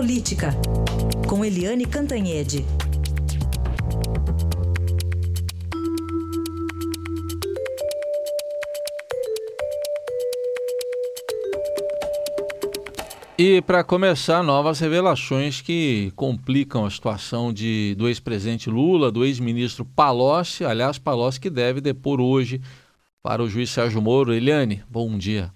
Política, com Eliane Cantanhede. E para começar, novas revelações que complicam a situação de, do ex-presidente Lula, do ex-ministro Palocci, aliás, Palocci que deve depor hoje para o juiz Sérgio Moro. Eliane, bom dia.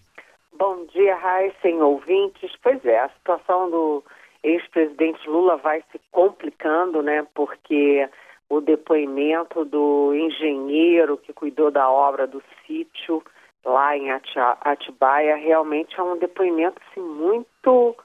Bom dia, Raíssen, ouvintes. Pois é, a situação do ex-presidente Lula vai se complicando, né, porque o depoimento do engenheiro que cuidou da obra do sítio lá em Atibaia realmente é um depoimento assim, muito,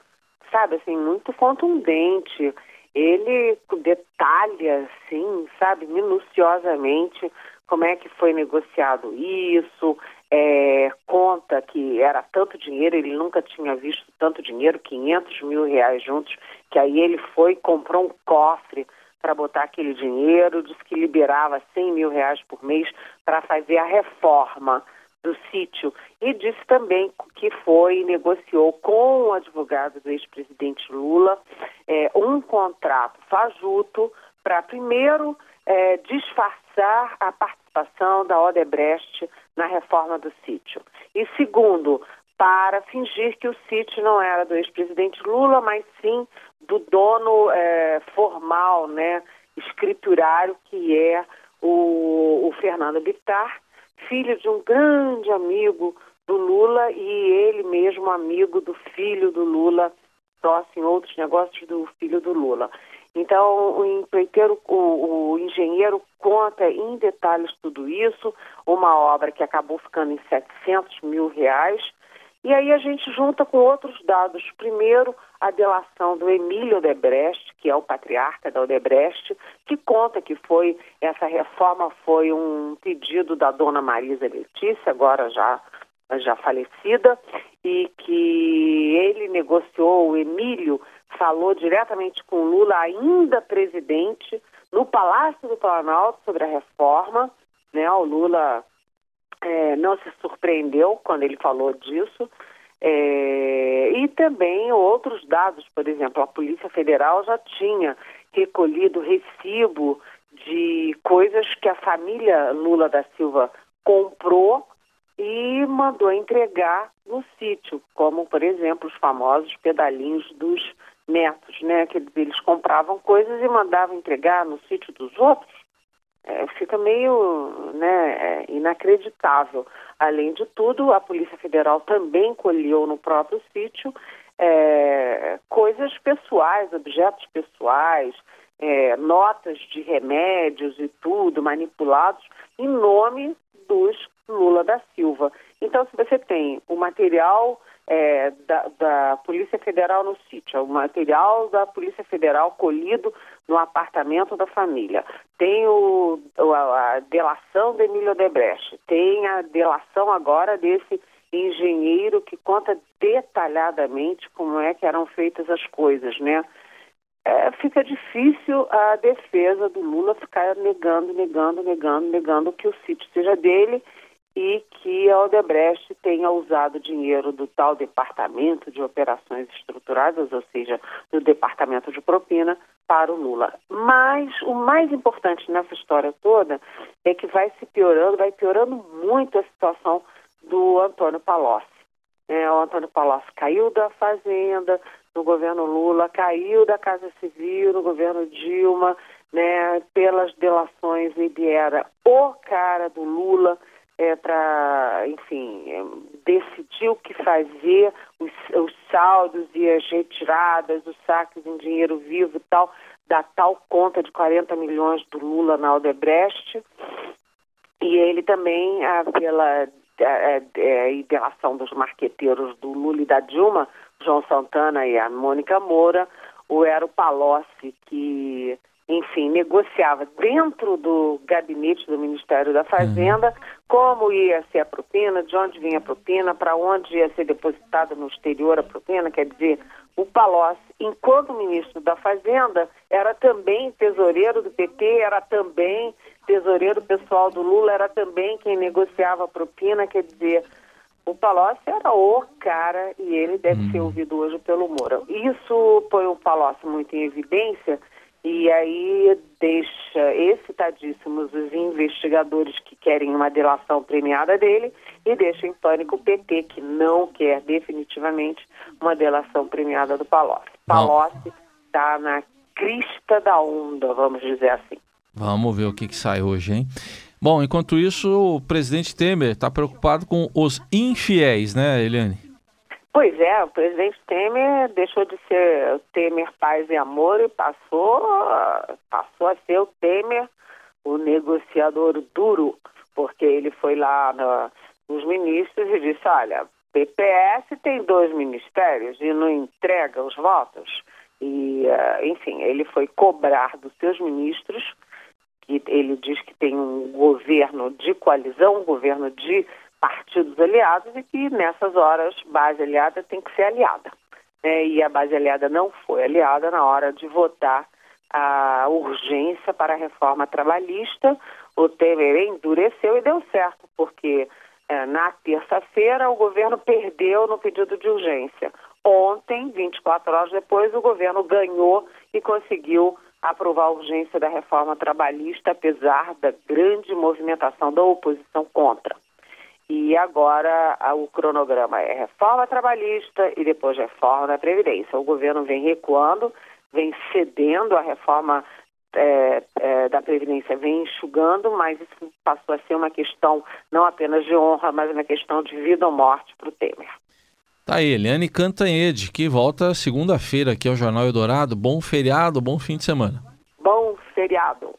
sabe, assim, muito contundente. Ele detalha, assim, sabe, minuciosamente como é que foi negociado isso, é, conta que era tanto dinheiro, ele nunca tinha visto tanto dinheiro, 500 mil reais juntos, que aí ele foi comprou um cofre para botar aquele dinheiro, disse que liberava 100 mil reais por mês para fazer a reforma do sítio. E disse também que foi negociou com o advogado do ex-presidente Lula é, um contrato fajuto para primeiro é, disfarçar a participação da Odebrecht na reforma do sítio e segundo para fingir que o sítio não era do ex-presidente Lula, mas sim do dono é, formal, né, escriturário que é o, o Fernando Bittar filho de um grande amigo do Lula e ele mesmo amigo do filho do Lula, sócio em outros negócios do filho do Lula. Então, o empreiteiro, o, o, engenheiro conta em detalhes tudo isso, uma obra que acabou ficando em 700 mil reais, e aí a gente junta com outros dados. Primeiro, a delação do Emílio Odebrecht, que é o patriarca da Odebrecht, que conta que foi essa reforma foi um pedido da dona Marisa Letícia, agora já já falecida, e que ele negociou, o Emílio falou diretamente com Lula, ainda presidente, no Palácio do Planalto sobre a reforma, né? O Lula é, não se surpreendeu quando ele falou disso. É, e também outros dados, por exemplo, a Polícia Federal já tinha recolhido recibo de coisas que a família Lula da Silva comprou e mandou entregar no sítio, como, por exemplo, os famosos pedalinhos dos netos, né? Que eles compravam coisas e mandavam entregar no sítio dos outros é, fica meio né, é, inacreditável. Além de tudo, a Polícia Federal também colheu no próprio sítio é, coisas pessoais, objetos pessoais, é, notas de remédios e tudo manipulados em nome dos Lula da Silva. Então, se você tem o material é, da, da, Polícia Federal no sítio, o material da Polícia Federal colhido no apartamento da família, tem o, a, a delação de Emílio Debrecht, tem a delação agora desse engenheiro que conta detalhadamente como é que eram feitas as coisas, né? É, fica difícil a defesa do Lula ficar negando, negando, negando, negando que o sítio seja dele e que a Odebrecht tenha usado dinheiro do tal departamento de operações estruturadas, ou seja, do departamento de propina, para o Lula. Mas o mais importante nessa história toda é que vai se piorando, vai piorando muito a situação do Antônio Palocci. É, o Antônio Palocci caiu da Fazenda no governo Lula, caiu da Casa Civil no governo Dilma, né, pelas delações, ele era o cara do Lula, é, para, enfim, é, decidir o que fazer, os, os saldos e as retiradas, os saques em dinheiro vivo e tal, da tal conta de 40 milhões do Lula na Odebrecht. E ele também, ah, pela é, é, ideação dos marqueteiros do Lula e da Dilma, João Santana e a Mônica Moura, o Ero Palocci, que enfim, negociava dentro do gabinete do Ministério da Fazenda uhum. como ia ser a propina, de onde vinha a propina, para onde ia ser depositada no exterior a propina, quer dizer, o Palocci, enquanto ministro da Fazenda, era também tesoureiro do PT, era também tesoureiro pessoal do Lula, era também quem negociava a propina, quer dizer, O Palocci era o cara e ele deve hum. ser ouvido hoje pelo Moura. Isso põe o Palocci muito em evidência e aí deixa excitadíssimos os investigadores que querem uma delação premiada dele e deixa em pânico o PT, que não quer definitivamente uma delação premiada do Palocci. Palocci está na crista da onda, vamos dizer assim. Vamos ver o que, que sai hoje, hein? Bom, enquanto isso, o presidente Temer está preocupado com os infiéis, né, Eliane? Pois é, o presidente Temer deixou de ser Temer Paz e Amor e passou, passou a ser o Temer, o negociador duro, porque ele foi lá na, nos ministros e disse, olha, PPS tem dois ministérios e não entrega os votos. E, uh, enfim, ele foi cobrar dos seus ministros, que ele diz que tem um governo de coalizão, um governo de partidos aliados e que nessas horas base aliada tem que ser aliada. Né? E a base aliada não foi aliada na hora de votar a urgência para a reforma trabalhista. O Temer endureceu e deu certo, porque é, na terça-feira o governo perdeu no pedido de urgência. Ontem, 24 horas depois, o governo ganhou e conseguiu aprovar a urgência da reforma trabalhista, apesar da grande movimentação da oposição contra. E agora o cronograma é reforma trabalhista e depois reforma da Previdência. O governo vem recuando, vem cedendo a reforma é, é, da Previdência, vem enxugando, mas isso passou a ser uma questão não apenas de honra, mas uma questão de vida ou morte para o Temer. Tá aí, Eliane Cantanhede, que volta segunda-feira aqui ao Jornal Eldorado. Bom feriado, bom fim de semana. Bom feriado.